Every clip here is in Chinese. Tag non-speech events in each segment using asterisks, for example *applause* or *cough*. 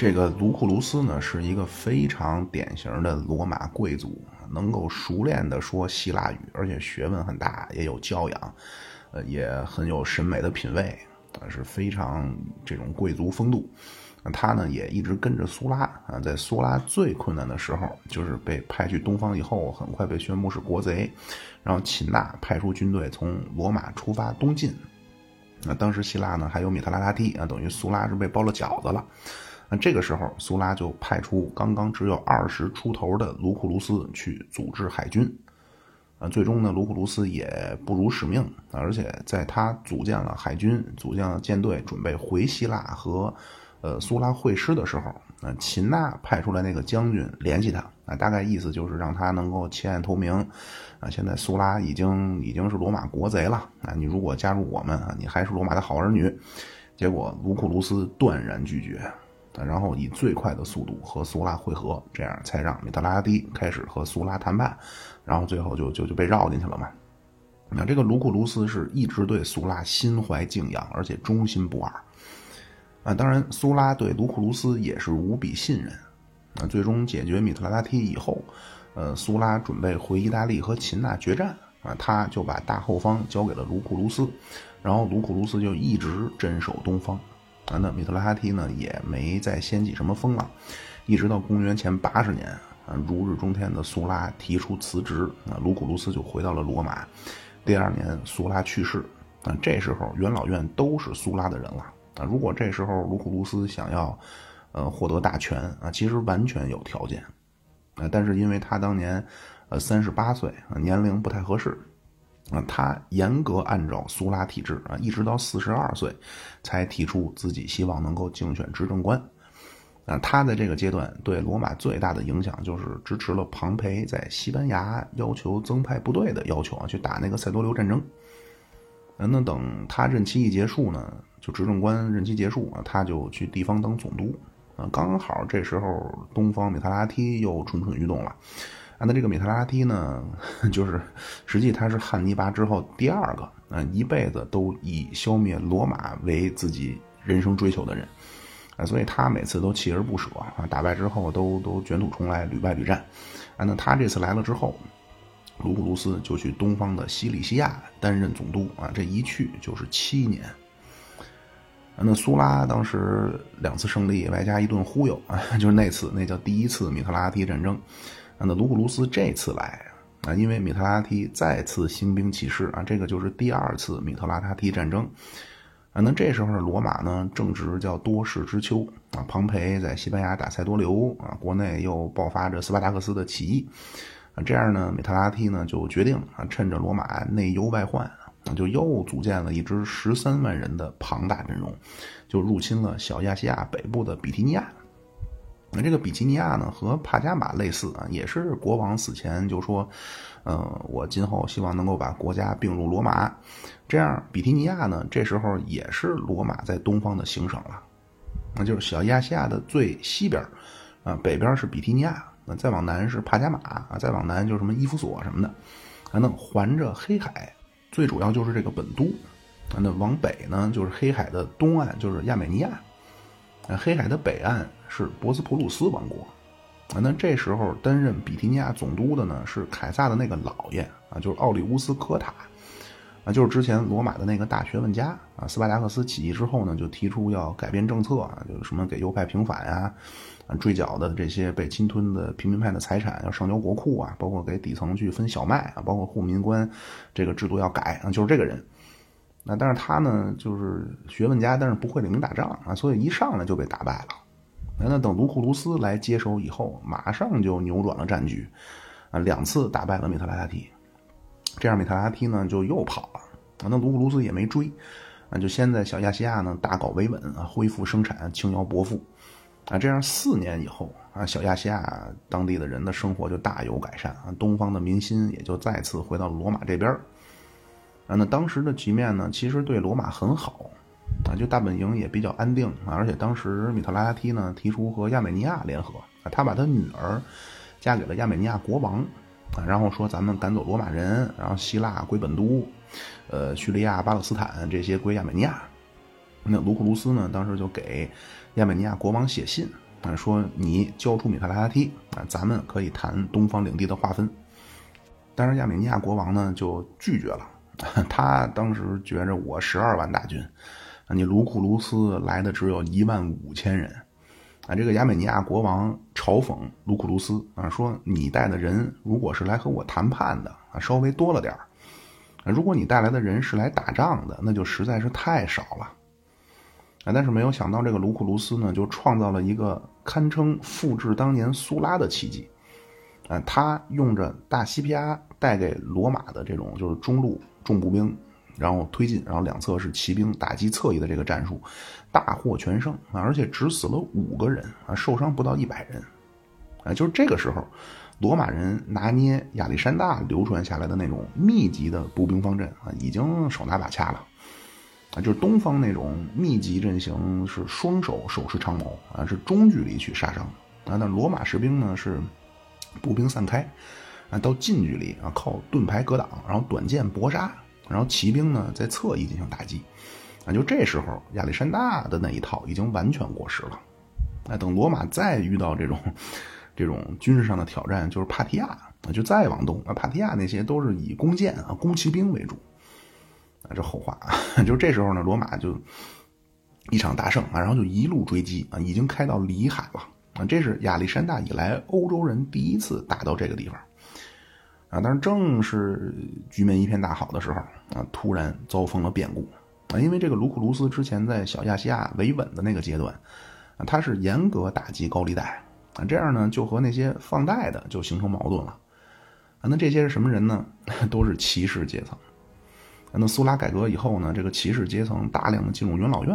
这个卢库卢斯呢，是一个非常典型的罗马贵族，能够熟练的说希腊语，而且学问很大，也有教养，呃，也很有审美的品味，啊，是非常这种贵族风度。他呢也一直跟着苏拉啊，在苏拉最困难的时候，就是被派去东方以后，很快被宣布是国贼，然后秦娜派出军队从罗马出发东进。那当时希腊呢还有米特拉达梯啊，等于苏拉是被包了饺子了。那这个时候，苏拉就派出刚刚只有二十出头的卢库卢斯去组织海军。啊，最终呢，卢库卢斯也不辱使命，而且在他组建了海军、组建了舰队，准备回希腊和。呃，苏拉会师的时候，啊，秦娜派出来那个将军联系他，啊，大概意思就是让他能够弃暗投明，啊，现在苏拉已经已经是罗马国贼了，啊，你如果加入我们，啊，你还是罗马的好儿女。结果卢库卢斯断然拒绝，然后以最快的速度和苏拉会合，这样才让米特拉蒂开始和苏拉谈判，然后最后就就就被绕进去了嘛。那这个卢库卢斯是一直对苏拉心怀敬仰，而且忠心不二。啊，当然，苏拉对卢库卢斯也是无比信任。啊，最终解决米特拉达梯以后，呃，苏拉准备回意大利和秦娜决战。啊，他就把大后方交给了卢库卢斯，然后卢库卢斯就一直镇守东方。那米特拉哈提呢，也没再掀起什么风浪，一直到公元前八十年，啊，如日中天的苏拉提出辞职，啊，卢库卢斯就回到了罗马。第二年，苏拉去世，啊，这时候元老院都是苏拉的人了。啊，如果这时候卢库卢斯想要，呃，获得大权啊，其实完全有条件，啊，但是因为他当年，呃，三十八岁啊，年龄不太合适，啊，他严格按照苏拉体制啊，一直到四十二岁，才提出自己希望能够竞选执政官，啊，他在这个阶段对罗马最大的影响就是支持了庞培在西班牙要求增派部队的要求啊，去打那个塞多留战争。那等他任期一结束呢，就执政官任期结束啊，他就去地方当总督啊。刚好这时候东方米特拉提又蠢蠢欲动了啊。那这个米特拉梯呢，*laughs* 就是实际他是汉尼拔之后第二个啊，一辈子都以消灭罗马为自己人生追求的人啊，所以他每次都锲而不舍啊，打败之后都都卷土重来，屡败屡战啊。那他这次来了之后。卢库卢斯就去东方的西里西亚担任总督啊，这一去就是七年。那苏拉当时两次胜利，外加一顿忽悠啊，就是那次那叫第一次米特拉提战争。那卢库卢斯这次来啊，因为米特拉提再次兴兵起事啊，这个就是第二次米特拉塔提战争啊。那这时候罗马呢，正值叫多事之秋啊，庞培在西班牙打塞多留啊，国内又爆发着斯巴达克斯的起义。啊，这样呢，米特拉提呢就决定啊，趁着罗马内忧外患啊，就又组建了一支十三万人的庞大阵容，就入侵了小亚细亚北部的比提尼亚。那这个比提尼亚呢，和帕加马类似啊，也是国王死前就说，嗯，我今后希望能够把国家并入罗马。这样，比提尼亚呢，这时候也是罗马在东方的行省了，那就是小亚细亚的最西边啊，北边是比提尼亚。那再往南是帕加马啊，再往南就是什么伊夫索什么的，还能环着黑海，最主要就是这个本都。那往北呢，就是黑海的东岸，就是亚美尼亚。黑海的北岸是博斯普鲁斯王国。啊，那这时候担任比提尼亚总督的呢，是凯撒的那个老爷啊，就是奥利乌斯科塔。啊，就是之前罗马的那个大学问家啊，斯巴达克斯起义之后呢，就提出要改变政策啊，就是什么给右派平反呀，啊，追缴的这些被侵吞的平民派的财产要上交国库啊，包括给底层去分小麦啊，包括护民官这个制度要改啊，就是这个人。那但是他呢，就是学问家，但是不会领兵打仗啊，所以一上来就被打败了。那等卢库卢斯来接手以后，马上就扭转了战局，啊，两次打败了米特拉提。这样，米特拉提呢就又跑了啊。那卢库卢斯也没追啊，就先在小亚细亚呢大搞维稳啊，恢复生产，轻徭薄赋啊。这样四年以后啊，小亚细亚当地的人的生活就大有改善啊，东方的民心也就再次回到罗马这边啊。那当时的局面呢，其实对罗马很好啊，就大本营也比较安定啊。而且当时米特拉提呢提出和亚美尼亚联合啊，他把他女儿嫁给了亚美尼亚国王。啊，然后说咱们赶走罗马人，然后希腊归本都，呃，叙利亚、巴勒斯坦这些归亚美尼亚。那卢库卢斯呢，当时就给亚美尼亚国王写信啊，说你交出米特拉达梯啊，咱们可以谈东方领地的划分。但是亚美尼亚国王呢就拒绝了，*laughs* 他当时觉着我十二万大军，你卢库卢斯来的只有一万五千人。啊，这个亚美尼亚国王嘲讽卢库卢斯啊，说你带的人如果是来和我谈判的啊，稍微多了点儿；啊如果你带来的人是来打仗的，那就实在是太少了。啊，但是没有想到这个卢库卢斯呢，就创造了一个堪称复制当年苏拉的奇迹。啊，他用着大西皮阿带给罗马的这种就是中路重步兵。然后推进，然后两侧是骑兵打击侧翼的这个战术，大获全胜啊！而且只死了五个人啊，受伤不到一百人啊！就是这个时候，罗马人拿捏亚历山大流传下来的那种密集的步兵方阵啊，已经手拿把掐了啊！就是东方那种密集阵型是双手手持长矛啊，是中距离去杀伤啊！那罗马士兵呢是步兵散开啊，到近距离啊靠盾牌格挡，然后短剑搏杀。然后骑兵呢在侧翼进行打击，啊，就这时候亚历山大的那一套已经完全过时了。那等罗马再遇到这种 *laughs* 这种军事上的挑战，就是帕提亚，啊，就再往东，啊，帕提亚那些都是以弓箭啊、弓骑兵为主，啊，这后话啊，*laughs* 就这时候呢，罗马就一场大胜啊，然后就一路追击啊，已经开到里海了啊，这是亚历山大以来欧洲人第一次打到这个地方。啊，但是正是局面一片大好的时候啊，突然遭逢了变故啊！因为这个卢库卢斯之前在小亚细亚维稳的那个阶段啊，他是严格打击高利贷啊，这样呢就和那些放贷的就形成矛盾了啊。那这些是什么人呢？*laughs* 都是骑士阶层。那苏拉改革以后呢，这个骑士阶层大量的进入元老院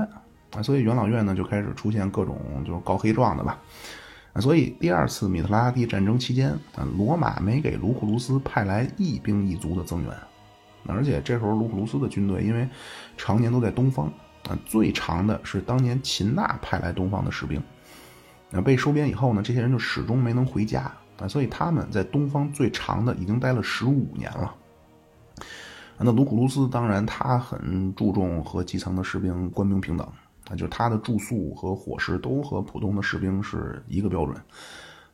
啊，所以元老院呢就开始出现各种就是高黑状的吧。所以第二次米特拉蒂战争期间，罗马没给卢库卢斯派来一兵一卒的增援，而且这时候卢库卢斯的军队因为常年都在东方啊，最长的是当年秦纳派来东方的士兵，啊被收编以后呢，这些人就始终没能回家啊，所以他们在东方最长的已经待了十五年了。那卢库卢斯当然他很注重和基层的士兵官兵平等。啊，就是他的住宿和伙食都和普通的士兵是一个标准，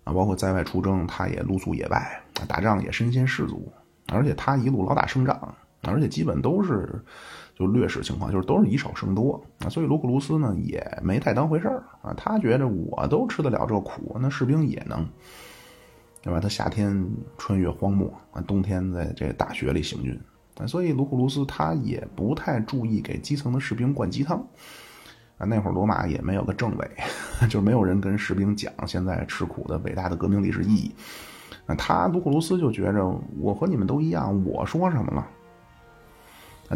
啊，包括在外出征，他也露宿野外，打仗也身先士卒，而且他一路老打胜仗，而且基本都是就劣势情况，就是都是以少胜多啊，所以卢库卢斯呢也没太当回事儿啊，他觉着我都吃得了这苦，那士兵也能，对吧？他夏天穿越荒漠啊，冬天在这大雪里行军，所以卢库卢斯他也不太注意给基层的士兵灌鸡汤。那会儿罗马也没有个政委，*laughs* 就没有人跟士兵讲现在吃苦的伟大的革命历史意义。那他卢库卢斯就觉着我和你们都一样，我说什么了？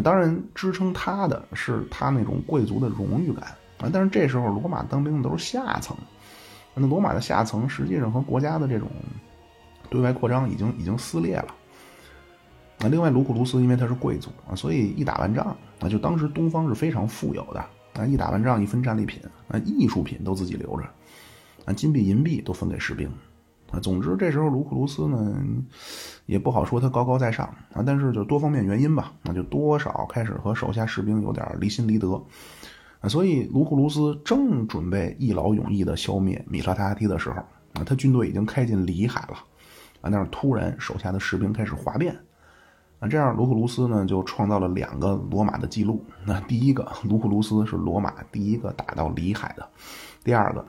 当然支撑他的是他那种贵族的荣誉感啊。但是这时候罗马当兵的都是下层，那罗马的下层实际上和国家的这种对外扩张已经已经撕裂了。那另外卢库卢斯因为他是贵族啊，所以一打完仗啊，就当时东方是非常富有的。啊，一打完仗一分战利品，啊，艺术品都自己留着，啊，金币银币都分给士兵，啊，总之这时候卢库卢斯呢，也不好说他高高在上啊，但是就多方面原因吧，那就多少开始和手下士兵有点离心离德，啊，所以卢库卢斯正准备一劳永逸的消灭米特拉提的时候，啊，他军队已经开进里海了，啊，那突然手下的士兵开始哗变。那这样，卢库卢斯呢就创造了两个罗马的记录。那第一个，卢库卢斯是罗马第一个打到里海的；第二个，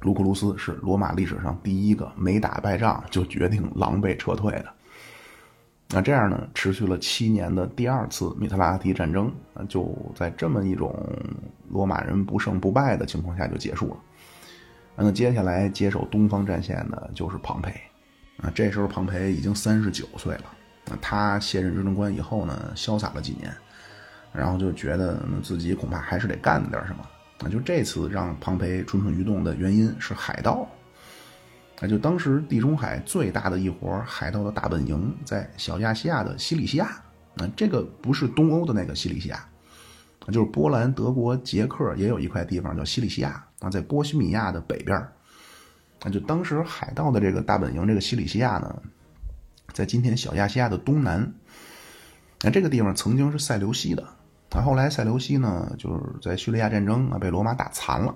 卢库卢斯是罗马历史上第一个没打败仗就决定狼狈撤退的。那这样呢，持续了七年的第二次米特拉提战争，就在这么一种罗马人不胜不败的情况下就结束了。那接下来接手东方战线的就是庞培。啊，这时候庞培已经三十九岁了。他卸任执政官以后呢，潇洒了几年，然后就觉得自己恐怕还是得干点什么。啊，就这次让庞培蠢蠢欲动的原因是海盗。啊，就当时地中海最大的一伙海盗的大本营在小亚细亚的西里西亚。啊，这个不是东欧的那个西里西亚，就是波兰、德国、捷克也有一块地方叫西里西亚。啊，在波西米亚的北边。那，就当时海盗的这个大本营，这个西里西亚呢。在今天小亚细亚的东南，那这个地方曾经是塞琉西的，啊，后来塞琉西呢就是在叙利亚战争啊被罗马打残了，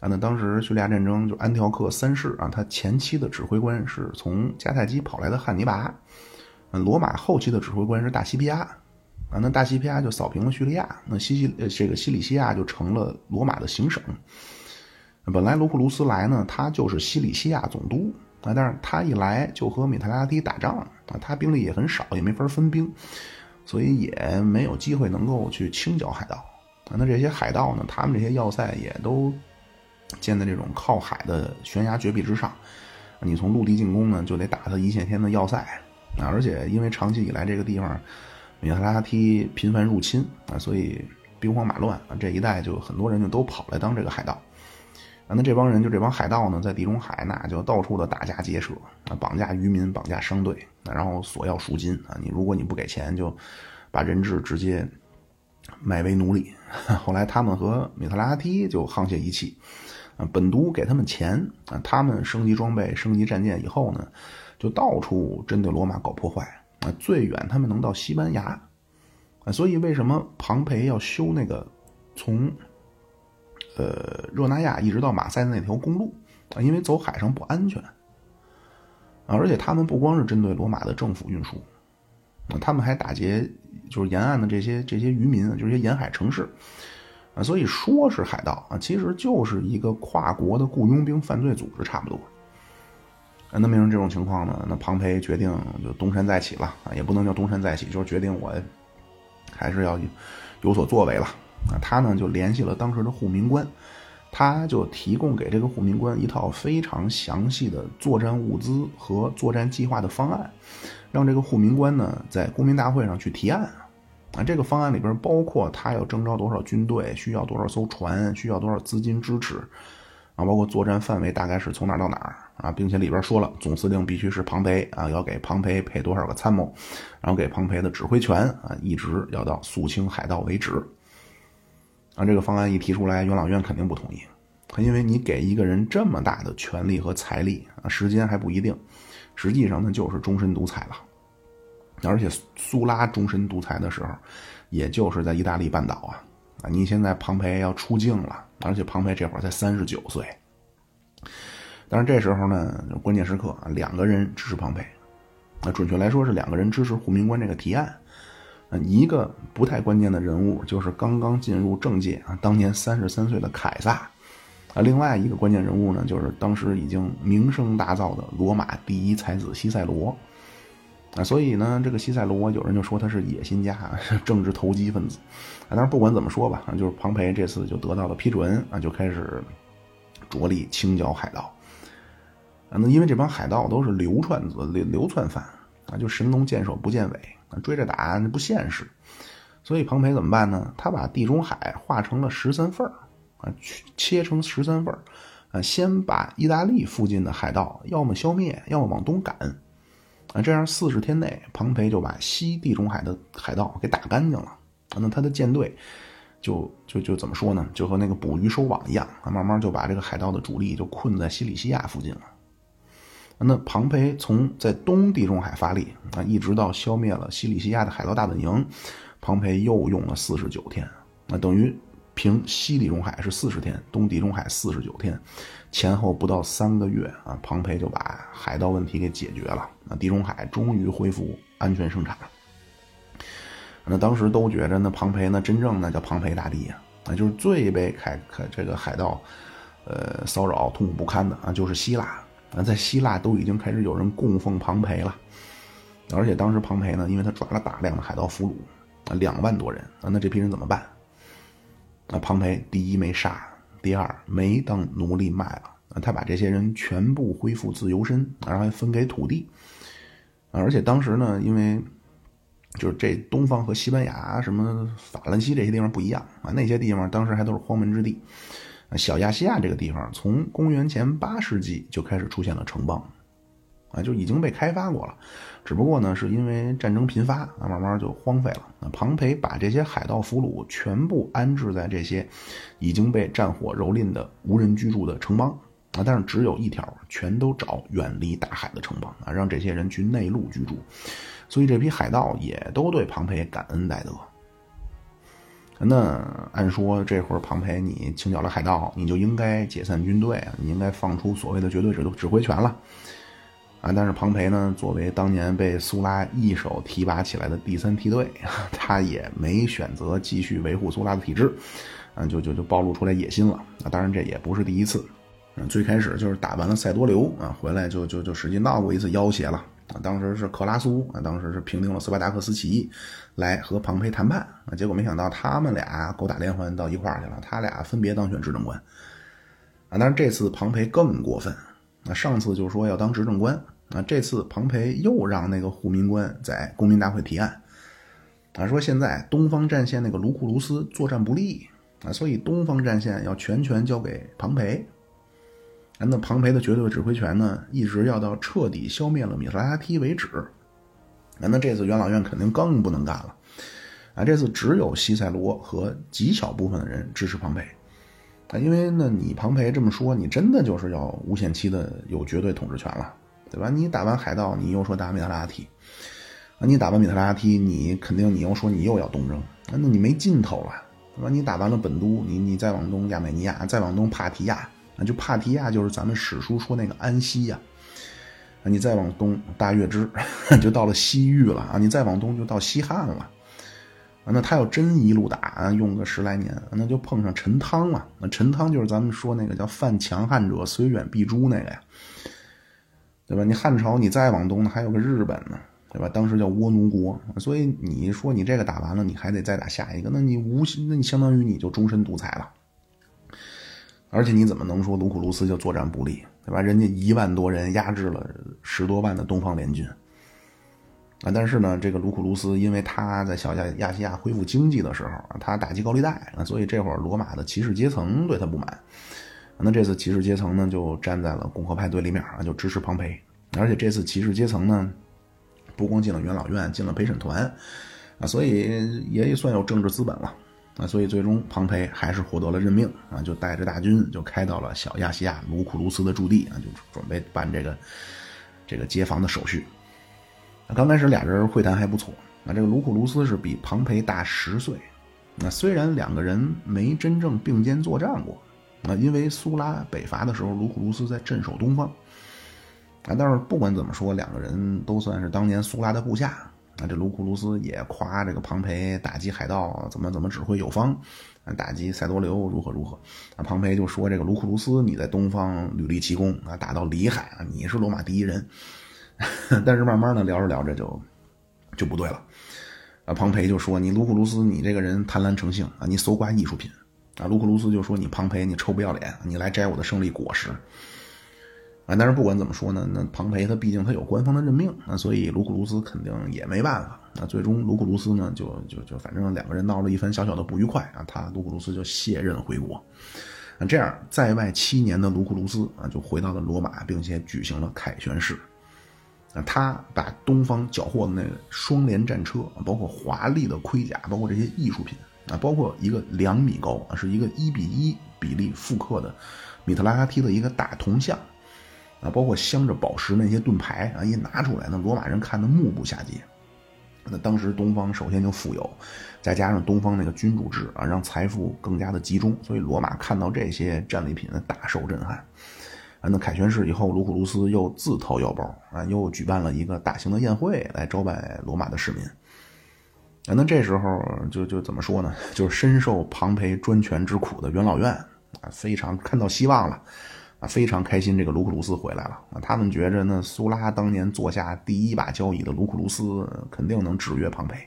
啊，那当时叙利亚战争就安条克三世啊，他前期的指挥官是从迦太基跑来的汉尼拔，嗯，罗马后期的指挥官是大西庇阿，啊，那大西庇阿就扫平了叙利亚，那西西呃这个西里西亚就成了罗马的行省。本来罗库卢斯来呢，他就是西里西亚总督啊，但是他一来就和米特拉提打仗啊，他兵力也很少，也没法分兵，所以也没有机会能够去清剿海盗。那这些海盗呢，他们这些要塞也都。建在这种靠海的悬崖绝壁之上，你从陆地进攻呢，就得打他一线天的要塞啊！而且因为长期以来这个地方米特拉提频繁入侵啊，所以兵荒马乱啊，这一带就很多人就都跑来当这个海盗。啊那这帮人就这帮海盗呢，在地中海那就到处的打家劫舍啊，绑架渔民，绑架商队然后索要赎金啊！你如果你不给钱，就把人质直接卖为奴隶。*laughs* 后来他们和米特拉提就沆瀣一气。啊，本都给他们钱啊，他们升级装备、升级战舰以后呢，就到处针对罗马搞破坏啊。最远他们能到西班牙啊，所以为什么庞培要修那个从呃热那亚一直到马赛的那条公路啊？因为走海上不安全啊。而且他们不光是针对罗马的政府运输啊，他们还打劫就是沿岸的这些这些渔民，就是些沿海城市。啊，所以说是海盗啊，其实就是一个跨国的雇佣兵犯罪组织，差不多。那面临这种情况呢，那庞培决定就东山再起了啊，也不能叫东山再起，就是决定我还是要有所作为了啊。他呢就联系了当时的护民官，他就提供给这个护民官一套非常详细的作战物资和作战计划的方案，让这个护民官呢在公民大会上去提案。啊，这个方案里边包括他要征召多少军队，需要多少艘船，需要多少资金支持，啊，包括作战范围大概是从哪到哪儿啊，并且里边说了，总司令必须是庞培啊，要给庞培配多少个参谋，然后给庞培的指挥权啊，一直要到肃清海盗为止。啊，这个方案一提出来，元老院肯定不同意，因为你给一个人这么大的权力和财力啊，时间还不一定，实际上那就是终身独裁了。而且苏拉终身独裁的时候，也就是在意大利半岛啊啊！你现在庞培要出境了，而且庞培这会儿才三十九岁。但是这时候呢，关键时刻啊，两个人支持庞培，啊，准确来说是两个人支持护民官这个提案。啊，一个不太关键的人物就是刚刚进入政界啊，当年三十三岁的凯撒。啊，另外一个关键人物呢，就是当时已经名声大噪的罗马第一才子西塞罗。啊，所以呢，这个西塞罗有人就说他是野心家，*laughs* 政治投机分子。啊，但是不管怎么说吧，啊，就是庞培这次就得到了批准，啊，就开始着力清剿海盗。啊，那因为这帮海盗都是流窜子、流流窜犯，啊，就神龙见首不见尾，追着打那不现实。所以庞培怎么办呢？他把地中海划成了十三份儿，啊，切成十三份儿，啊，先把意大利附近的海盗要么消灭，要么往东赶。啊，这样四十天内，庞培就把西地中海的海盗给打干净了。那他的舰队就就就怎么说呢？就和那个捕鱼收网一样啊，慢慢就把这个海盗的主力就困在西里西亚附近了。那庞培从在东地中海发力啊，一直到消灭了西里西亚的海盗大本营，庞培又用了四十九天，那等于。平西地中海是四十天，东地中海四十九天，前后不到三个月啊，庞培就把海盗问题给解决了。那地中海终于恢复安全生产。那当时都觉着那庞培呢，真正那叫庞培大帝啊，那就是最被凯凯这个海盗呃骚扰痛苦不堪的啊，就是希腊在希腊都已经开始有人供奉庞培了。而且当时庞培呢，因为他抓了大量的海盗俘虏啊，两万多人啊，那这批人怎么办？那庞培第一没杀，第二没当奴隶卖了，他把这些人全部恢复自由身，然后还分给土地，而且当时呢，因为就是这东方和西班牙、什么法兰西这些地方不一样啊，那些地方当时还都是荒蛮之地，小亚细亚这个地方从公元前八世纪就开始出现了城邦。啊，就已经被开发过了，只不过呢，是因为战争频发啊，慢慢就荒废了。那庞培把这些海盗俘虏全部安置在这些已经被战火蹂躏的无人居住的城邦啊，但是只有一条，全都找远离大海的城邦啊，让这些人去内陆居住。所以这批海盗也都对庞培感恩戴德。那按说这会儿庞培你清剿了海盗，你就应该解散军队，你应该放出所谓的绝对指指挥权了啊。但是庞培呢，作为当年被苏拉一手提拔起来的第三梯队，他也没选择继续维护苏拉的体制，啊，就就就暴露出来野心了啊。当然这也不是第一次，嗯，最开始就是打完了塞多留啊，回来就就就使劲闹过一次要挟了。啊，当时是克拉苏啊，当时是平定了斯巴达克斯起义，来和庞培谈判啊，结果没想到他们俩狗打连环到一块儿去了，他俩分别当选执政官啊。但是这次庞培更过分，那上次就说要当执政官啊，这次庞培又让那个护民官在公民大会提案啊，说现在东方战线那个卢库卢斯作战不利啊，所以东方战线要全权交给庞培。那庞培的绝对指挥权呢，一直要到彻底消灭了米特拉提为止。那这次元老院肯定更不能干了。啊，这次只有西塞罗和极小部分的人支持庞培。啊，因为呢，你庞培这么说，你真的就是要无限期的有绝对统治权了，对吧？你打完海盗，你又说打米特拉提，啊，你打完米特拉提，你肯定你又说你又要东征，那你没尽头了，对吧？你打完了本都，你你再往东亚美尼亚，再往东帕提亚。那就帕提亚就是咱们史书说那个安息呀，啊，你再往东大月支 *laughs* 就到了西域了啊，你再往东就到西汉了，那他要真一路打，用个十来年，那就碰上陈汤了。那陈汤就是咱们说那个叫犯强汉者虽远必诛那个呀，对吧？你汉朝你再往东呢，还有个日本呢，对吧？当时叫倭奴国，所以你说你这个打完了，你还得再打下一个，那你无那你相当于你就终身独裁了。而且你怎么能说卢库卢斯就作战不利，对吧？人家一万多人压制了十多万的东方联军啊！但是呢，这个卢库卢斯因为他在小亚亚细亚恢复经济的时候，他打击高利贷啊，所以这会儿罗马的骑士阶层对他不满。那这次骑士阶层呢，就站在了共和派对立面啊，就支持庞培。而且这次骑士阶层呢，不光进了元老院，进了陪审团啊，所以也算有政治资本了。啊，所以最终庞培还是获得了任命啊，就带着大军就开到了小亚细亚卢库卢斯的驻地啊，就准备办这个这个接防的手续。刚开始俩人会谈还不错啊，这个卢库卢斯是比庞培大十岁。那虽然两个人没真正并肩作战过啊，因为苏拉北伐的时候，卢库卢斯在镇守东方啊，但是不管怎么说，两个人都算是当年苏拉的部下。啊，这卢库卢斯也夸这个庞培打击海盗怎么怎么指挥有方，啊，打击塞多留如何如何。啊，庞培就说这个卢库卢斯你在东方屡立奇功啊，打到里海啊，你是罗马第一人。*laughs* 但是慢慢的聊着聊着就就不对了。啊，庞培就说你卢库卢斯你这个人贪婪成性啊，你搜刮艺术品。啊，卢库卢斯就说你庞培你臭不要脸，你来摘我的胜利果实。啊，但是不管怎么说呢，那庞培他毕竟他有官方的任命，那所以卢库卢斯肯定也没办法。那最终卢库卢斯呢，就就就反正两个人闹了一番小小的不愉快啊，他卢库卢斯就卸任回国。那，这样在外七年的卢库卢斯啊，就回到了罗马，并且举行了凯旋式。啊，他把东方缴获的那个双联战车，包括华丽的盔甲，包括这些艺术品啊，包括一个两米高啊，是一个一比一比例复刻的米特拉提的一个大铜像。啊，包括镶着宝石那些盾牌啊，一拿出来，那罗马人看得目不暇接。那当时东方首先就富有，再加上东方那个君主制啊，让财富更加的集中，所以罗马看到这些战利品大受震撼。啊，那凯旋式以后，卢库卢斯又自掏腰包啊，又举办了一个大型的宴会来招待罗马的市民。啊，那这时候就就怎么说呢？*laughs* 就是深受庞培专权之苦的元老院啊，非常看到希望了。啊，非常开心，这个卢库卢斯回来了啊！他们觉着呢苏拉当年坐下第一把交椅的卢库卢斯肯定能制约庞培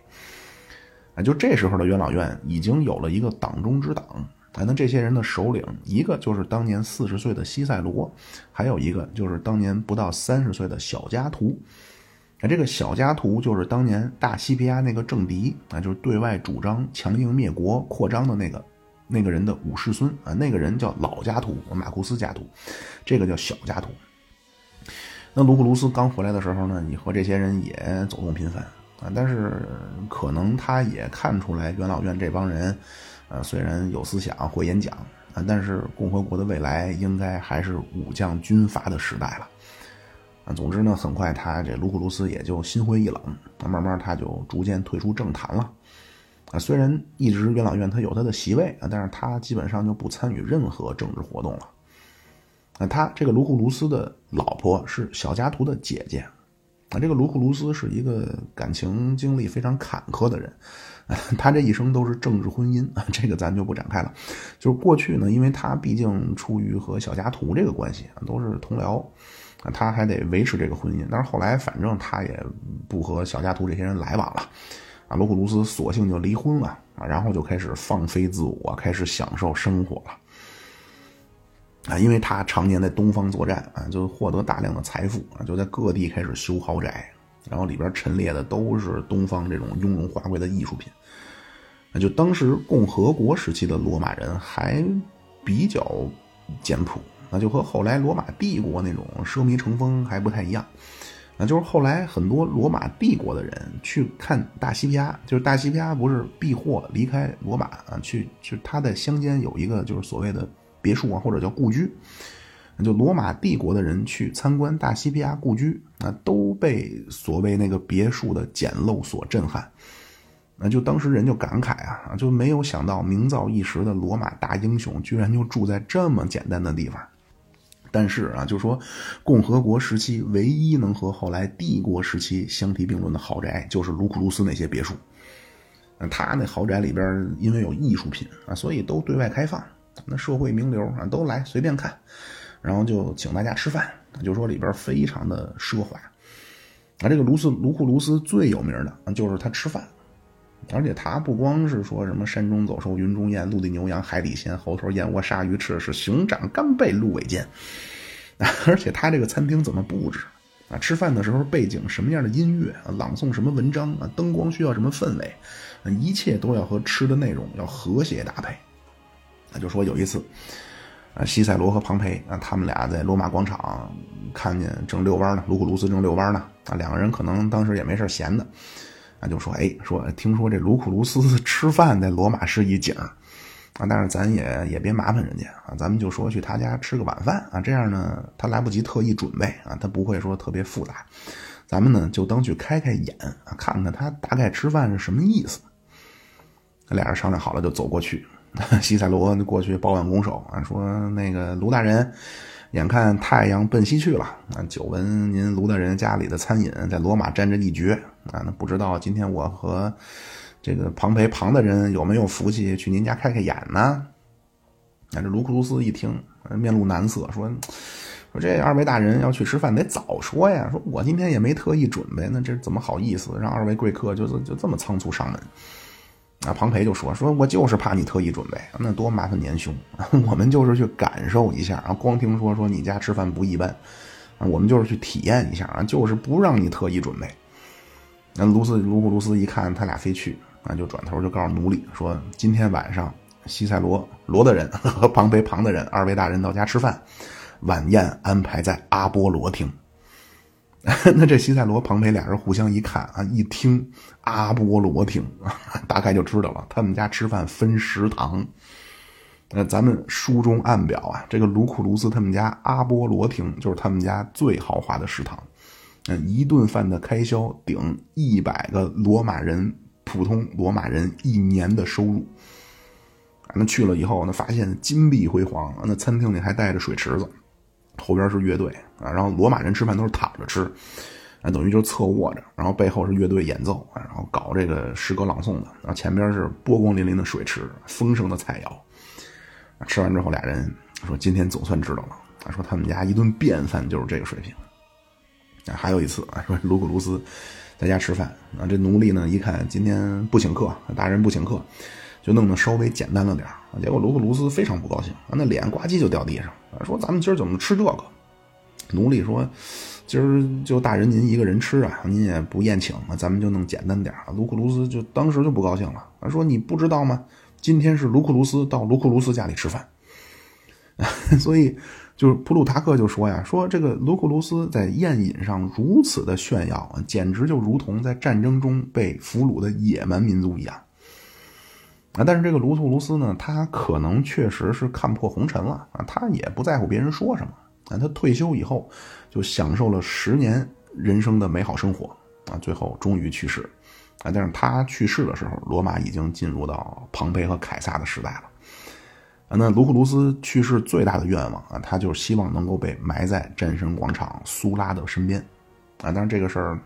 啊！就这时候的元老院已经有了一个党中之党啊！那这些人的首领，一个就是当年四十岁的西塞罗，还有一个就是当年不到三十岁的小加图啊！这个小加图就是当年大西皮亚那个政敌啊，就是对外主张强硬灭国、扩张的那个。那个人的五世孙啊，那个人叫老家徒，马库斯家徒，这个叫小家徒。那卢库卢斯刚回来的时候呢，你和这些人也走动频繁啊，但是可能他也看出来元老院这帮人，呃，虽然有思想会演讲啊，但是共和国的未来应该还是武将军阀的时代了啊。总之呢，很快他这卢库卢斯也就心灰意冷，慢慢他就逐渐退出政坛了。啊，虽然一直元老院他有他的席位啊，但是他基本上就不参与任何政治活动了。那他这个卢库卢斯的老婆是小加图的姐姐，啊，这个卢库卢斯是一个感情经历非常坎坷的人，他这一生都是政治婚姻啊，这个咱就不展开了。就是过去呢，因为他毕竟出于和小加图这个关系啊，都是同僚，啊，他还得维持这个婚姻。但是后来反正他也不和小加图这些人来往了。啊，罗库鲁斯索性就离婚了啊，然后就开始放飞自我，开始享受生活了。啊，因为他常年在东方作战啊，就获得大量的财富啊，就在各地开始修豪宅，然后里边陈列的都是东方这种雍容华贵的艺术品。那就当时共和国时期的罗马人还比较简朴，那就和后来罗马帝国那种奢靡成风还不太一样。那就是后来很多罗马帝国的人去看大西皮亚，就是大西皮亚不是避祸离开罗马啊，去去他在乡间有一个就是所谓的别墅啊，或者叫故居。就罗马帝国的人去参观大西皮亚故居啊，都被所谓那个别墅的简陋所震撼。那就当时人就感慨啊，就没有想到名噪一时的罗马大英雄，居然就住在这么简单的地方。但是啊，就说共和国时期唯一能和后来帝国时期相提并论的豪宅，就是卢库卢斯那些别墅。他那豪宅里边因为有艺术品啊，所以都对外开放，那社会名流啊都来随便看，然后就请大家吃饭，就说里边非常的奢华。啊，这个卢斯卢库卢斯最有名的就是他吃饭。而且他不光是说什么山中走兽、云中雁、陆地牛羊、海底鲜、猴头燕窝、鲨鱼翅，是熊掌、干贝、鹿尾尖。*laughs* 而且他这个餐厅怎么布置啊？吃饭的时候背景什么样的音乐？朗诵什么文章啊？灯光需要什么氛围？一切都要和吃的内容要和谐搭配。那就说有一次，啊，西塞罗和庞培啊，他们俩在罗马广场看见正遛弯呢，卢库卢斯正遛弯呢啊，两个人可能当时也没事闲的。那就说，哎，说听说这卢库卢斯吃饭在罗马是一景啊，但是咱也也别麻烦人家啊，咱们就说去他家吃个晚饭啊，这样呢他来不及特意准备啊，他不会说特别复杂，咱们呢就当去开开眼啊，看看他大概吃饭是什么意思。俩人商量好了就走过去，*laughs* 西塞罗过去保挽拱手啊，说那个卢大人。眼看太阳奔西去了，啊，久闻您卢大人家里的餐饮在罗马沾着一绝，啊，那不知道今天我和这个庞培庞大人有没有福气去您家开开眼呢？那这卢库卢斯一听，面露难色，说：“说这二位大人要去吃饭，得早说呀！说我今天也没特意准备，那这怎么好意思让二位贵客就就这么仓促上门？”啊，庞培就说：“说我就是怕你特意准备，那多麻烦年兄。*laughs* 我们就是去感受一下啊，光听说说你家吃饭不一般，我们就是去体验一下啊，就是不让你特意准备。”那卢斯卢库卢斯一看他俩非去，啊，就转头就告诉奴隶说：“今天晚上西塞罗罗的人和庞培庞的人二位大人到家吃饭，晚宴安排在阿波罗厅。” *laughs* 那这西塞罗、庞培俩人互相一看啊，一听阿波罗厅，*laughs* 大概就知道了，他们家吃饭分食堂。那，咱们书中暗表啊，这个卢库卢斯他们家阿波罗厅就是他们家最豪华的食堂。嗯，一顿饭的开销顶一百个罗马人普通罗马人一年的收入。那去了以后，那发现金碧辉煌，那餐厅里还带着水池子。后边是乐队啊，然后罗马人吃饭都是躺着吃，啊，等于就是侧卧着，然后背后是乐队演奏，然后搞这个诗歌朗诵的，然后前边是波光粼粼的水池，丰盛的菜肴。吃完之后，俩人说：“今天总算知道了。”啊，说他们家一顿便饭就是这个水平。啊，还有一次啊，说卢古卢斯在家吃饭，啊，这奴隶呢一看今天不请客，大人不请客，就弄得稍微简单了点结果卢克卢斯非常不高兴，啊那脸呱唧就掉地上，说：“咱们今儿怎么吃这个？”奴隶说：“今儿就大人您一个人吃啊，您也不宴请，那咱们就弄简单点卢库卢斯就当时就不高兴了，他说：“你不知道吗？今天是卢库卢斯到卢库卢斯家里吃饭。*laughs* ”所以，就是普鲁塔克就说呀：“说这个卢库卢斯在宴饮上如此的炫耀，简直就如同在战争中被俘虏的野蛮民族一样。”啊，但是这个卢库卢斯呢，他可能确实是看破红尘了啊，他也不在乎别人说什么但，他退休以后就享受了十年人生的美好生活啊，最后终于去世，啊，但是他去世的时候，罗马已经进入到庞培和凯撒的时代了。啊，那卢库卢斯去世最大的愿望啊，他就是希望能够被埋在战神广场苏拉的身边。啊，但是这个事儿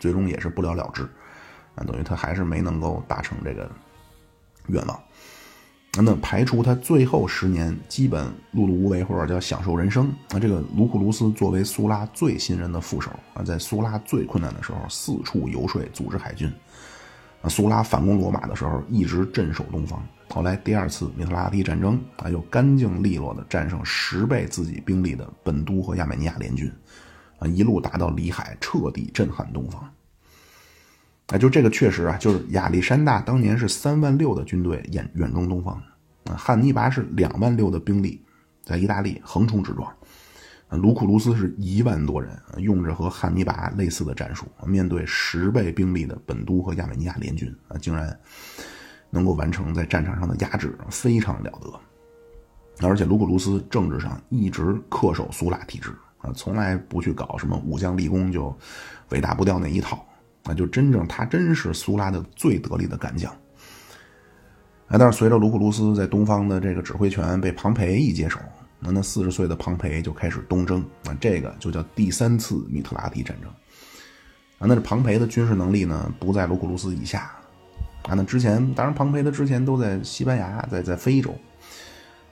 最终也是不了了之。啊，等于他还是没能够达成这个愿望。那排除他最后十年基本碌碌无为或者叫享受人生，那这个卢库卢斯作为苏拉最信任的副手啊，在苏拉最困难的时候四处游说组织海军。啊，苏拉反攻罗马的时候一直镇守东方。后来第二次米特拉提战争啊，又干净利落的战胜十倍自己兵力的本都和亚美尼亚联军，啊，一路打到里海，彻底震撼东方。啊，就这个确实啊，就是亚历山大当年是三万六的军队远远征东方，啊，汉尼拔是两万六的兵力在意大利横冲直撞，啊，卢库卢斯是一万多人，用着和汉尼拔类似的战术，面对十倍兵力的本都和亚美尼亚联军，啊，竟然能够完成在战场上的压制，非常了得。而且卢库卢斯政治上一直恪守苏拉体制，啊，从来不去搞什么武将立功就伟大不掉那一套。那就真正他真是苏拉的最得力的干将。哎，但是随着卢库卢斯在东方的这个指挥权被庞培一接手，那那四十岁的庞培就开始东征，啊这个就叫第三次米特拉提战争。啊，那这庞培的军事能力呢不在卢库卢斯以下。啊，那之前当然庞培的之前都在西班牙，在在非洲。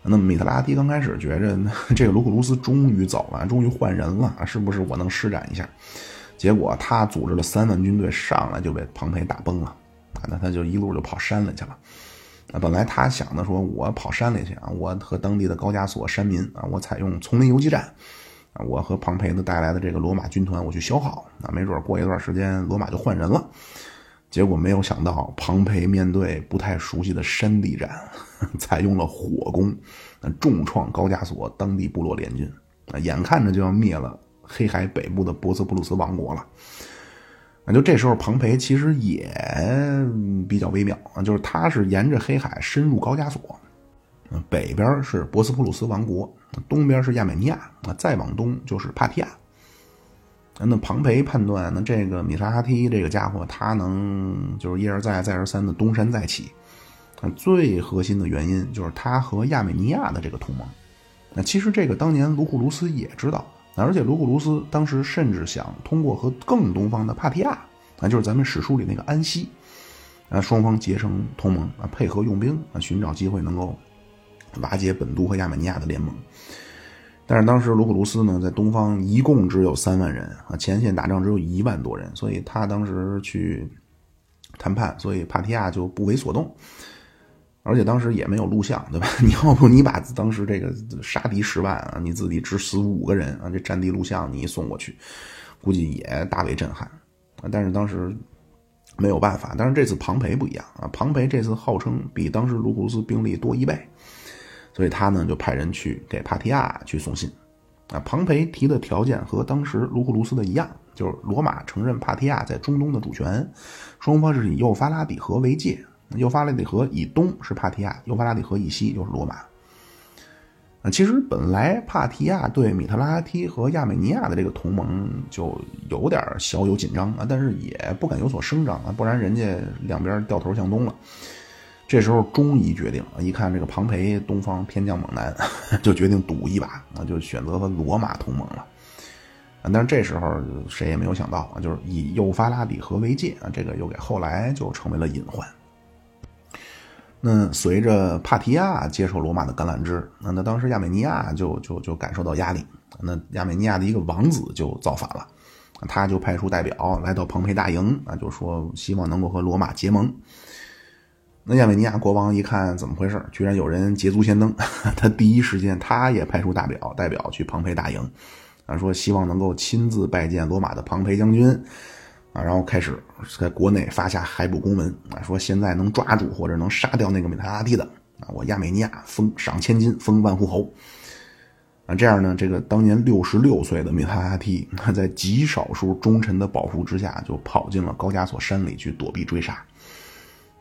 那么米特拉提刚开始觉着这个卢库卢斯终于走了，终于换人了，是不是我能施展一下？结果他组织了三万军队上来就被庞培打崩了，啊，那他就一路就跑山里去了。啊，本来他想的说，我跑山里去啊，我和当地的高加索山民啊，我采用丛林游击战，啊，我和庞培的带来的这个罗马军团我去消耗，啊，没准过一段时间罗马就换人了。结果没有想到，庞培面对不太熟悉的山地战，*laughs* 采用了火攻，重创高加索当地部落联军，啊，眼看着就要灭了。黑海北部的博斯普鲁斯王国了，那就这时候庞培其实也比较微妙啊，就是他是沿着黑海深入高加索，北边是博斯普鲁斯王国，东边是亚美尼亚，啊，再往东就是帕提亚。那庞培判断，那这个米沙哈提这个家伙，他能就是一而再再而三的东山再起，最核心的原因就是他和亚美尼亚的这个同盟。那其实这个当年卢库卢斯也知道。而且卢库卢斯当时甚至想通过和更东方的帕提亚，啊，就是咱们史书里那个安息，啊，双方结成同盟啊，配合用兵啊，寻找机会能够瓦解本都和亚美尼亚的联盟。但是当时卢库卢斯呢，在东方一共只有三万人啊，前线打仗只有一万多人，所以他当时去谈判，所以帕提亚就不为所动。而且当时也没有录像，对吧？*laughs* 你要不你把当时这个杀敌十万啊，你自己只死五个人啊，这战地录像你一送过去，估计也大为震撼。但是当时没有办法。但是这次庞培不一样啊，庞培这次号称比当时卢库斯兵力多一倍，所以他呢就派人去给帕提亚去送信啊。庞培提的条件和当时卢库卢斯的一样，就是罗马承认帕提亚在中东的主权，双方是以幼发拉底河为界。幼发拉底河以东是帕提亚，幼发拉底河以西就是罗马。啊，其实本来帕提亚对米特拉提和亚美尼亚的这个同盟就有点小有紧张啊，但是也不敢有所声张啊，不然人家两边掉头向东了。这时候终于决定，一看这个庞培东方偏将猛男，*laughs* 就决定赌一把啊，就选择和罗马同盟了。啊，但是这时候谁也没有想到啊，就是以幼发拉底河为界啊，这个又给后来就成为了隐患。那随着帕提亚接受罗马的橄榄枝，那那当时亚美尼亚就就就感受到压力，那亚美尼亚的一个王子就造反了，他就派出代表来到庞培大营啊，就说希望能够和罗马结盟。那亚美尼亚国王一看怎么回事，居然有人捷足先登，*laughs* 他第一时间他也派出代表代表去庞培大营，啊，说希望能够亲自拜见罗马的庞培将军。啊，然后开始在国内发下海捕公文啊，说现在能抓住或者能杀掉那个米特拉蒂的啊，我亚美尼亚封赏千金，封万户侯。啊，这样呢，这个当年六十六岁的米特拉蒂，他在极少数忠臣的保护之下，就跑进了高加索山里去躲避追杀。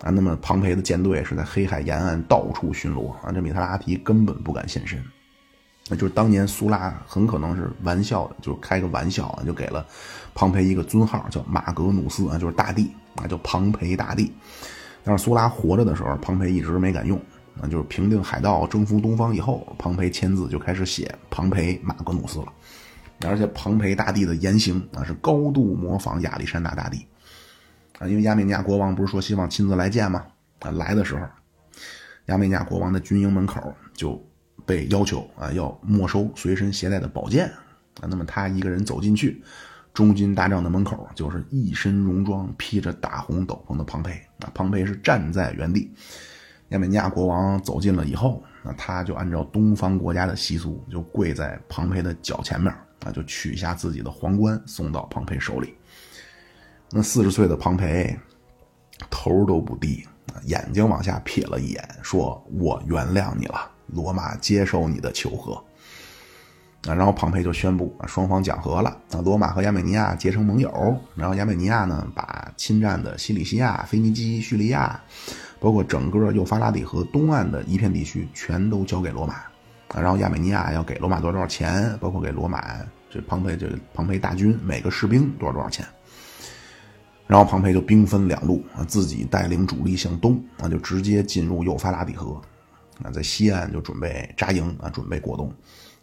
啊，那么庞培的舰队是在黑海沿岸到处巡逻啊，这米特拉提根本不敢现身。那就是当年苏拉很可能是玩笑，就是开个玩笑啊，就给了庞培一个尊号，叫马格努斯啊，就是大帝啊，叫庞培大帝。但是苏拉活着的时候，庞培一直没敢用。那就是平定海盗、征服东方以后，庞培签字就开始写庞培马格努斯了。而且庞培大帝的言行啊，是高度模仿亚历山大大帝啊。因为亚美尼亚国王不是说希望亲自来见吗？啊，来的时候，亚美尼亚国王的军营门口就被要求啊，要没收随身携带的宝剑啊。那么他一个人走进去，中军大帐的门口就是一身戎装、披着大红斗篷的庞培啊。庞培是站在原地。亚美尼亚国王走近了以后，那他就按照东方国家的习俗，就跪在庞培的脚前面，啊，就取下自己的皇冠送到庞培手里。那四十岁的庞培头都不低，眼睛往下瞥了一眼，说：“我原谅你了，罗马接受你的求和。”啊，然后庞培就宣布啊，双方讲和了，啊，罗马和亚美尼亚结成盟友，然后亚美尼亚呢，把侵占的西里西亚、腓尼基、叙利亚。包括整个幼发拉底河东岸的一片地区，全都交给罗马，啊，然后亚美尼亚要给罗马多少多少钱，包括给罗马这庞培这庞培大军每个士兵多少多少钱，然后庞培就兵分两路啊，自己带领主力向东啊，就直接进入幼发拉底河，啊，在西岸就准备扎营啊，准备过冬，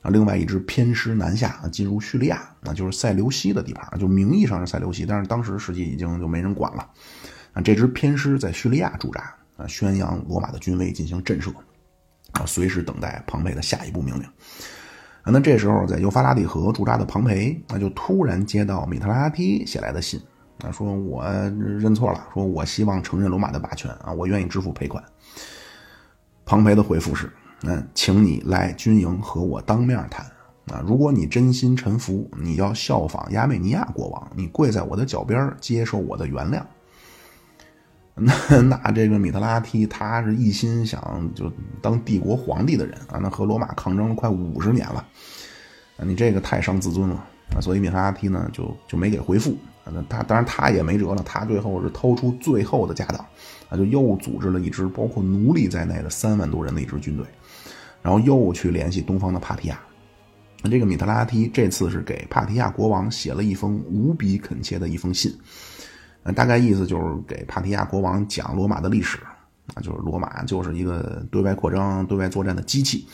啊，另外一支偏师南下啊，进入叙利亚，啊，就是塞琉西的地盘，就名义上是塞琉西，但是当时实际已经就没人管了，啊，这支偏师在叙利亚驻扎。啊，宣扬罗马的军威，进行震慑，啊，随时等待庞培的下一步命令。啊，那这时候在幼发拉底河驻扎的庞培，那就突然接到米特拉提写来的信，啊，说我认错了，说我希望承认罗马的霸权，啊，我愿意支付赔款。庞培的回复是，嗯，请你来军营和我当面谈，啊，如果你真心臣服，你要效仿亚美尼亚国王，你跪在我的脚边，接受我的原谅。*laughs* 那那这个米特拉提，他是一心想就当帝国皇帝的人啊，那和罗马抗争了快五十年了，你这个太伤自尊了。啊，所以米特拉提呢就就没给回复，那他当然他也没辙了，他最后是掏出最后的家当啊，就又组织了一支包括奴隶在内的三万多人的一支军队，然后又去联系东方的帕提亚，那这个米特拉提这次是给帕提亚国王写了一封无比恳切的一封信。大概意思就是给帕提亚国王讲罗马的历史，啊，就是罗马就是一个对外扩张、对外作战的机器，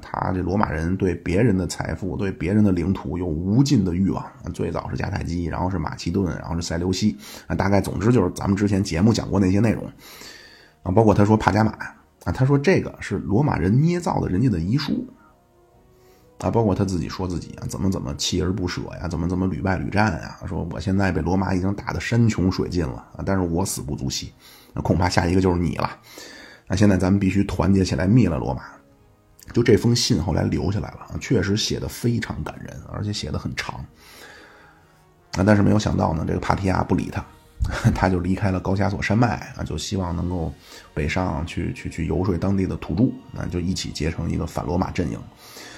他这罗马人对别人的财富、对别人的领土有无尽的欲望。最早是迦太基，然后是马其顿，然后是塞琉西，啊，大概总之就是咱们之前节目讲过那些内容，啊，包括他说帕加马，啊，他说这个是罗马人捏造的人家的遗书。啊，包括他自己说自己啊，怎么怎么锲而不舍呀，怎么怎么屡败屡战呀。说我现在被罗马已经打得山穷水尽了啊，但是我死不足惜，那恐怕下一个就是你了。那现在咱们必须团结起来灭了罗马。就这封信后来留下来了，确实写的非常感人，而且写的很长。啊，但是没有想到呢，这个帕提亚不理他，*laughs* 他就离开了高加索山脉啊，就希望能够北上去去去游说当地的土著，那就一起结成一个反罗马阵营。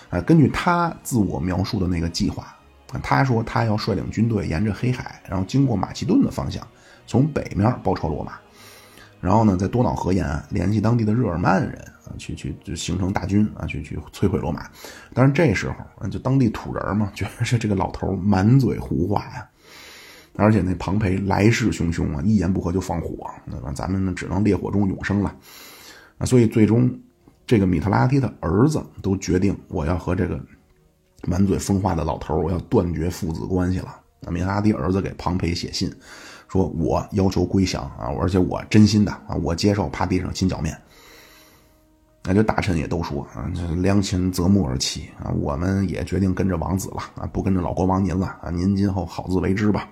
啊，根据他自我描述的那个计划，他说他要率领军队沿着黑海，然后经过马其顿的方向，从北面包抄罗马，然后呢，在多瑙河沿岸联系当地的日耳曼人，去去就形成大军啊，去去摧毁罗马。但是这时候，就当地土人嘛，觉得是这个老头满嘴胡话呀，而且那庞培来势汹汹啊，一言不合就放火，那么咱们呢只能烈火中永生了啊，所以最终。这个米特拉提的儿子都决定，我要和这个满嘴疯话的老头我要断绝父子关系了。米特拉提儿子给庞培写信，说我要求归降啊，而且我真心的啊，我接受趴地上亲脚面。那这大臣也都说啊，这良禽择木而栖啊，我们也决定跟着王子了啊，不跟着老国王您了啊，您今后好自为之吧。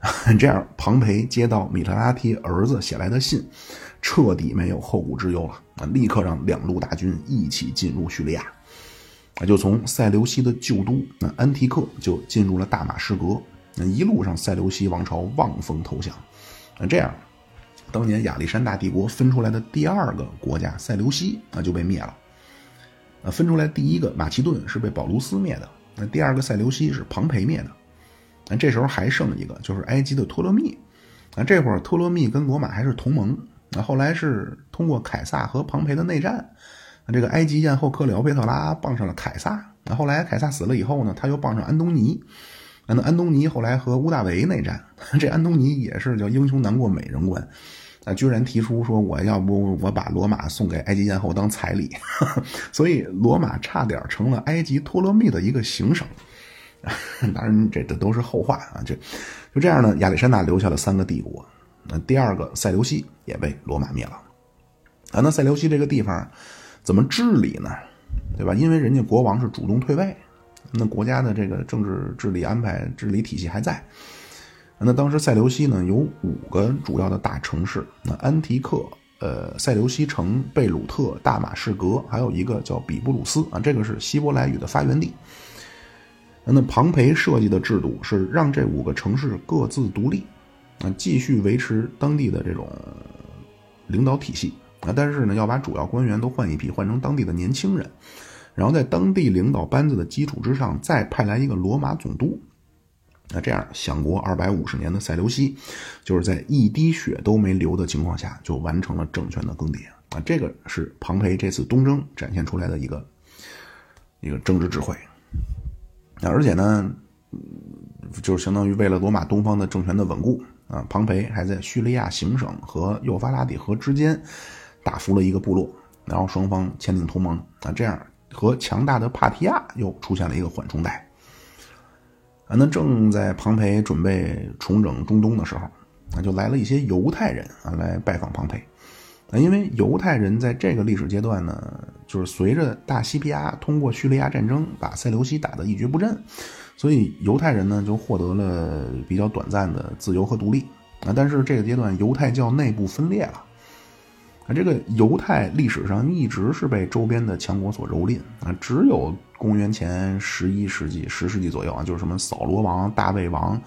*laughs* 这样，庞培接到米特拉提儿子写来的信。彻底没有后顾之忧了啊！立刻让两路大军一起进入叙利亚，啊，就从塞琉西的旧都那安提克就进入了大马士革。那一路上，塞琉西王朝望风投降。那这样，当年亚历山大帝国分出来的第二个国家塞琉西啊就被灭了。啊，分出来第一个马其顿是被保卢斯灭的，那第二个塞琉西是庞培灭的。那这时候还剩一个，就是埃及的托勒密。啊，这会儿托勒密跟罗马还是同盟。那后来是通过凯撒和庞培的内战，这个埃及艳后克里奥佩特拉傍上了凯撒。那后来凯撒死了以后呢，他又傍上安东尼。那安东尼后来和屋大维内战，这安东尼也是叫英雄难过美人关，啊，居然提出说我要不我把罗马送给埃及艳后当彩礼，*laughs* 所以罗马差点成了埃及托勒密的一个行省。*laughs* 当然，这这都是后话啊。就就这样呢，亚历山大留下了三个帝国。那第二个塞琉西也被罗马灭了。啊，那塞琉西这个地方怎么治理呢？对吧？因为人家国王是主动退位，那国家的这个政治治理安排、治理体系还在。那当时塞琉西呢有五个主要的大城市，那安提克、呃塞琉西城、贝鲁特、大马士革，还有一个叫比布鲁斯啊，这个是希伯来语的发源地。那庞培设计的制度是让这五个城市各自独立，啊，继续维持当地的这种领导体系啊，但是呢，要把主要官员都换一批，换成当地的年轻人，然后在当地领导班子的基础之上，再派来一个罗马总督。那这样，享国二百五十年的塞琉西，就是在一滴血都没流的情况下，就完成了政权的更迭啊！这个是庞培这次东征展现出来的一个一个政治智慧。那而且呢，就是相当于为了罗马东方的政权的稳固啊，庞培还在叙利亚行省和幼发拉底河之间打服了一个部落，然后双方签订同盟啊，这样和强大的帕提亚又出现了一个缓冲带啊。那正在庞培准备重整中东的时候，啊，就来了一些犹太人啊来拜访庞培。啊，因为犹太人在这个历史阶段呢，就是随着大西庇阿通过叙利亚战争把塞琉西打得一蹶不振，所以犹太人呢就获得了比较短暂的自由和独立啊。但是这个阶段犹太教内部分裂了啊，这个犹太历史上一直是被周边的强国所蹂躏啊，只有公元前十一世纪、十世纪左右啊，就是什么扫罗王、大卫王。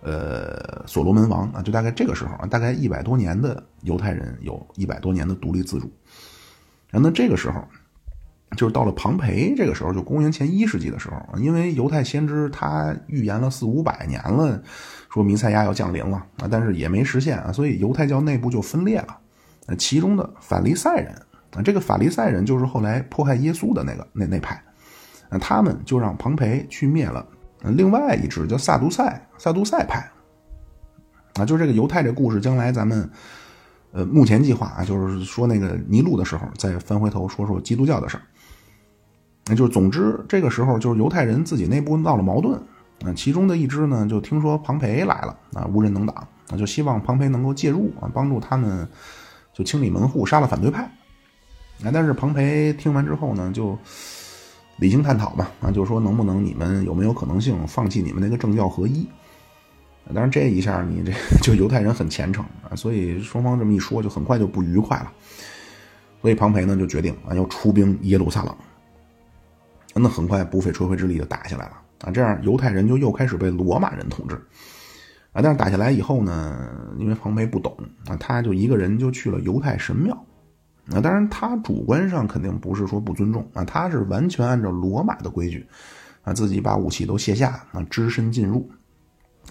呃，所罗门王啊，就大概这个时候啊，大概一百多年的犹太人有一百多年的独立自主。然后那这个时候，就是到了庞培这个时候，就公元前一世纪的时候，因为犹太先知他预言了四五百年了，说弥赛亚要降临了啊，但是也没实现啊，所以犹太教内部就分裂了。其中的法利赛人啊，这个法利赛人就是后来迫害耶稣的那个那那派，那他们就让庞培去灭了。另外一支叫萨杜塞，萨杜塞派，啊，就是这个犹太这故事，将来咱们，呃，目前计划啊，就是说那个尼禄的时候，再翻回头说说基督教的事儿。那就是总之，这个时候就是犹太人自己内部闹了矛盾，啊，其中的一支呢，就听说庞培来了，啊，无人能挡，啊，就希望庞培能够介入啊，帮助他们就清理门户，杀了反对派。啊，但是庞培听完之后呢，就。理性探讨吧，啊，就是说能不能你们有没有可能性放弃你们那个政教合一？当然这一下你这就犹太人很虔诚啊，所以双方这么一说，就很快就不愉快了。所以庞培呢就决定啊要出兵耶路撒冷，那很快不费吹灰之力就打下来了啊，这样犹太人就又开始被罗马人统治啊。但是打下来以后呢，因为庞培不懂啊，他就一个人就去了犹太神庙。那当然，他主观上肯定不是说不尊重啊，他是完全按照罗马的规矩，啊，自己把武器都卸下，啊，只身进入。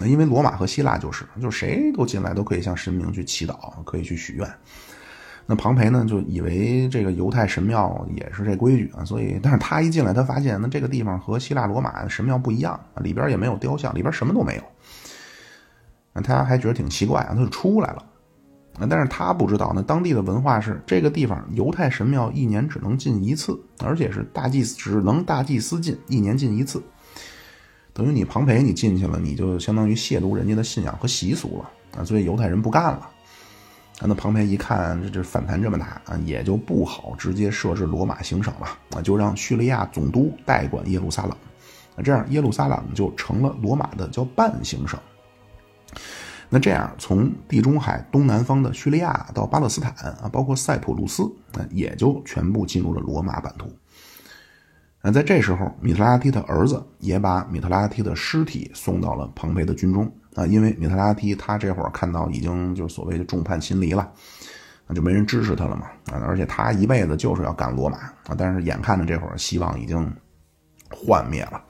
因为罗马和希腊就是，就谁都进来都可以向神明去祈祷，可以去许愿。那庞培呢，就以为这个犹太神庙也是这规矩啊，所以，但是他一进来，他发现那这个地方和希腊罗马神庙不一样里边也没有雕像，里边什么都没有。他还觉得挺奇怪啊，他就出来了。但是他不知道呢，当地的文化是这个地方犹太神庙一年只能进一次，而且是大祭只能大祭司进，一年进一次。等于你庞培你进去了，你就相当于亵渎人家的信仰和习俗了啊！所以犹太人不干了。那庞培一看这这反弹这么大啊，也就不好直接设置罗马行省了啊，就让叙利亚总督代管耶路撒冷。这样耶路撒冷就成了罗马的叫半行省。那这样，从地中海东南方的叙利亚到巴勒斯坦啊，包括塞浦路斯，那也就全部进入了罗马版图。那在这时候，米特拉提的儿子也把米特拉提的尸体送到了庞培的军中啊，因为米特拉提他这会儿看到已经就是所谓的众叛亲离了，那就没人支持他了嘛啊，而且他一辈子就是要干罗马啊，但是眼看着这会儿希望已经幻灭了，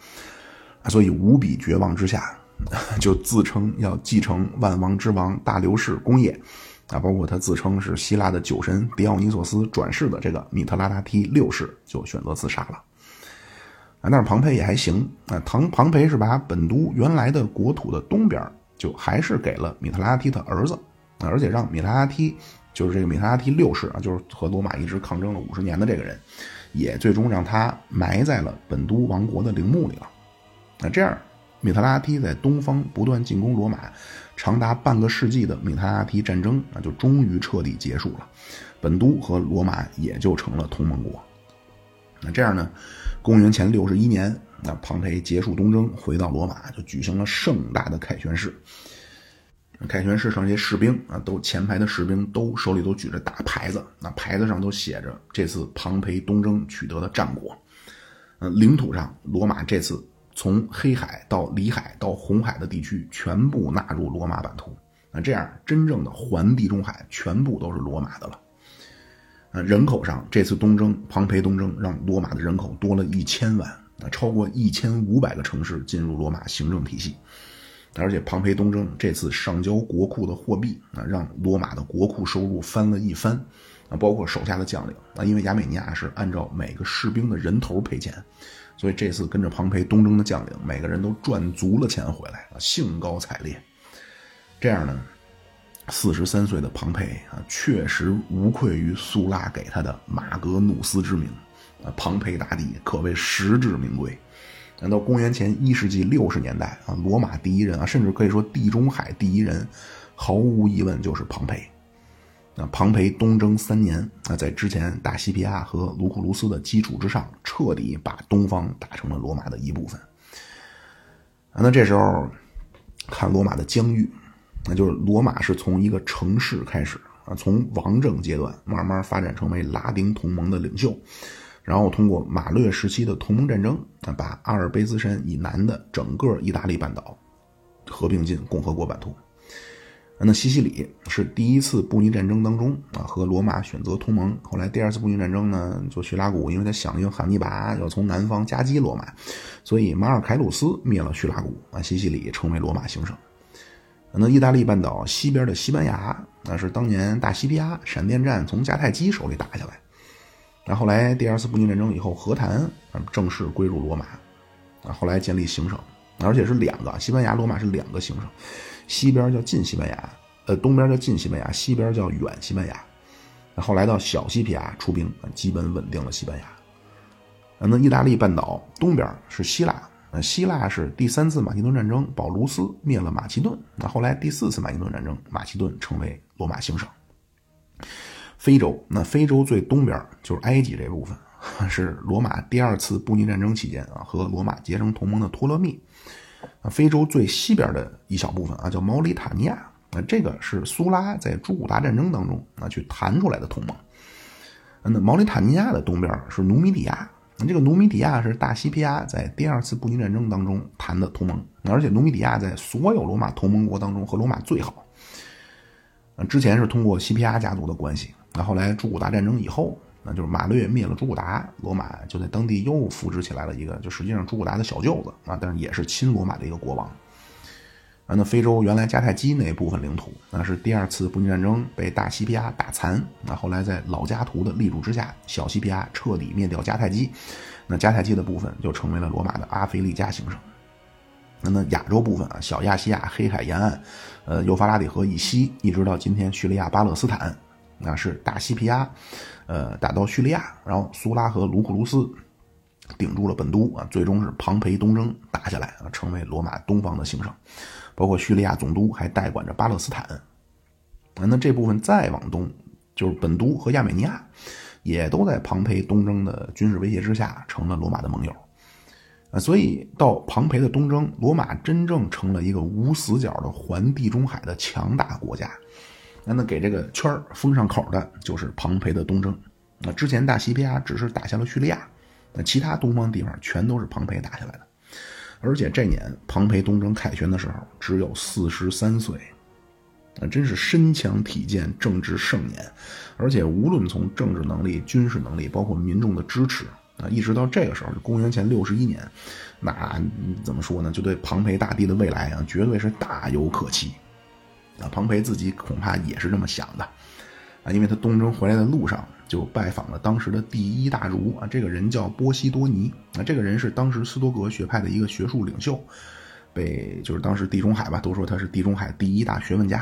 啊所以无比绝望之下。就自称要继承万王之王大流士功业，啊，包括他自称是希腊的酒神狄奥尼索斯转世的这个米特拉达梯六世，就选择自杀了。啊，但是庞培也还行啊。唐庞培是把本都原来的国土的东边就还是给了米特拉提的儿子啊，而且让米特拉提就是这个米特拉提六世啊，就是和罗马一直抗争了五十年的这个人，也最终让他埋在了本都王国的陵墓里了。那这样，米特拉提在东方不断进攻罗马，长达半个世纪的米特拉提战争啊，就终于彻底结束了。本都和罗马也就成了同盟国。那这样呢？公元前六十一年，那庞培结束东征，回到罗马，就举行了盛大的凯旋式。凯旋式上这些士兵啊，都前排的士兵都手里都举着大牌子，那牌子上都写着这次庞培东征取得的战果。嗯，领土上，罗马这次从黑海到里海到红海的地区全部纳入罗马版图。那这样，真正的环地中海全部都是罗马的了。呃，人口上这次东征，庞培东征让罗马的人口多了一千万，啊，超过一千五百个城市进入罗马行政体系，而且庞培东征这次上交国库的货币啊，让罗马的国库收入翻了一番，啊，包括手下的将领啊，因为亚美尼亚是按照每个士兵的人头赔钱，所以这次跟着庞培东征的将领每个人都赚足了钱回来啊，兴高采烈，这样呢。四十三岁的庞培啊，确实无愧于苏拉给他的马格努斯之名，啊，庞培大帝可谓实至名归。等到公元前一世纪六十年代啊，罗马第一人啊，甚至可以说地中海第一人，毫无疑问就是庞培。那庞培东征三年啊，在之前大西皮亚和卢库卢斯的基础之上，彻底把东方打成了罗马的一部分。那这时候看罗马的疆域。那就是罗马是从一个城市开始啊，从王政阶段慢慢发展成为拉丁同盟的领袖，然后通过马略时期的同盟战争啊，把阿尔卑斯山以南的整个意大利半岛合并进共和国版图。那西西里是第一次布匿战争当中啊，和罗马选择同盟。后来第二次布匿战争呢，就叙拉古，因为他响应汉尼拔要从南方夹击罗马，所以马尔凯鲁斯灭了叙拉古啊，西西里成为罗马行省。那意大利半岛西边的西班牙，那是当年大西皮亚闪电战从迦太基手里打下来。那后来第二次布匿战争以后，和谈正式归入罗马。啊，后来建立行省，而且是两个，西班牙、罗马是两个行省，西边叫近西班牙，呃，东边叫近西班牙，西边叫远西班牙。后来到小西皮亚出兵，基本稳定了西班牙。那意大利半岛东边是希腊。那希腊是第三次马其顿战争，保卢斯灭了马其顿。那后来第四次马其顿战争，马其顿成为罗马行省。非洲，那非洲最东边就是埃及这部分，*laughs* 是罗马第二次布匿战争期间啊和罗马结成同盟的托勒密。啊，非洲最西边的一小部分啊叫毛里塔尼亚，那这个是苏拉在朱古达战争当中啊去谈出来的同盟。那毛里塔尼亚的东边是努米底亚。这个努米底亚是大西皮亚在第二次布匿战争当中谈的同盟，而且努米底亚在所有罗马同盟国当中和罗马最好。之前是通过西皮亚家族的关系，那后来朱古达战争以后，就是马略灭了朱古达，罗马就在当地又扶植起来了一个，就实际上朱古达的小舅子啊，但是也是亲罗马的一个国王。啊，那非洲原来迦太基那部分领土，那是第二次布匿战争被大西庇亚打残。那后来在老加图的力主之下，小西庇亚彻底灭掉迦太基，那迦太基的部分就成为了罗马的阿非利加行省。那那亚洲部分啊，小亚细亚黑海沿岸，呃，幼发拉底河以西，一直到今天叙利亚巴勒斯坦，那是大西皮亚，呃，打到叙利亚，然后苏拉和卢库卢斯顶住了本都啊，最终是庞培东征打下来啊，成为罗马东方的行省。包括叙利亚总督还代管着巴勒斯坦，啊，那这部分再往东，就是本都和亚美尼亚，也都在庞培东征的军事威胁之下，成了罗马的盟友，啊，所以到庞培的东征，罗马真正成了一个无死角的环地中海的强大国家，那给这个圈封上口的就是庞培的东征，那之前大西皮亚只是打下了叙利亚，那其他东方地方全都是庞培打下来的。而且这年庞培东征凯旋的时候只有四十三岁，啊，真是身强体健、正值盛年。而且无论从政治能力、军事能力，包括民众的支持啊，一直到这个时候，公元前六十一年，那怎么说呢？就对庞培大帝的未来啊，绝对是大有可期。啊，庞培自己恐怕也是这么想的，啊，因为他东征回来的路上就拜访了当时的第一大儒啊，这个人叫波西多尼啊，这个人是当时斯多格学派的一个学术领袖，被就是当时地中海吧，都说他是地中海第一大学问家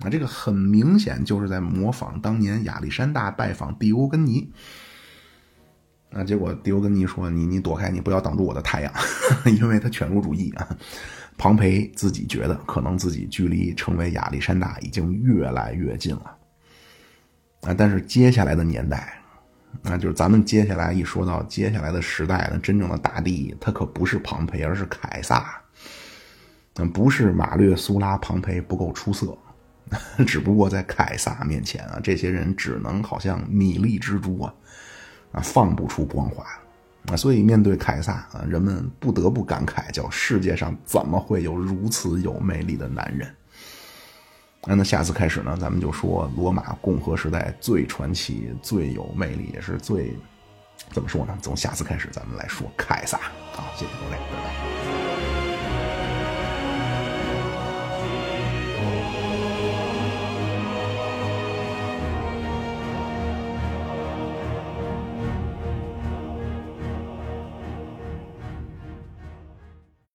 啊，这个很明显就是在模仿当年亚历山大拜访蒂欧根尼。啊，结果迪欧根尼说：“你你躲开，你不要挡住我的太阳，*laughs* 因为他犬儒主义啊。”庞培自己觉得，可能自己距离成为亚历山大已经越来越近了。啊，但是接下来的年代，那就是咱们接下来一说到接下来的时代呢，真正的大帝他可不是庞培，而是凯撒。嗯，不是马略、苏拉、庞培不够出色，*laughs* 只不过在凯撒面前啊，这些人只能好像米粒之珠啊。啊，放不出光华，啊，所以面对凯撒啊，人们不得不感慨，叫世界上怎么会有如此有魅力的男人？那那下次开始呢，咱们就说罗马共和时代最传奇、最有魅力，也是最怎么说呢？从下次开始，咱们来说凯撒。好，谢谢各位，拜拜。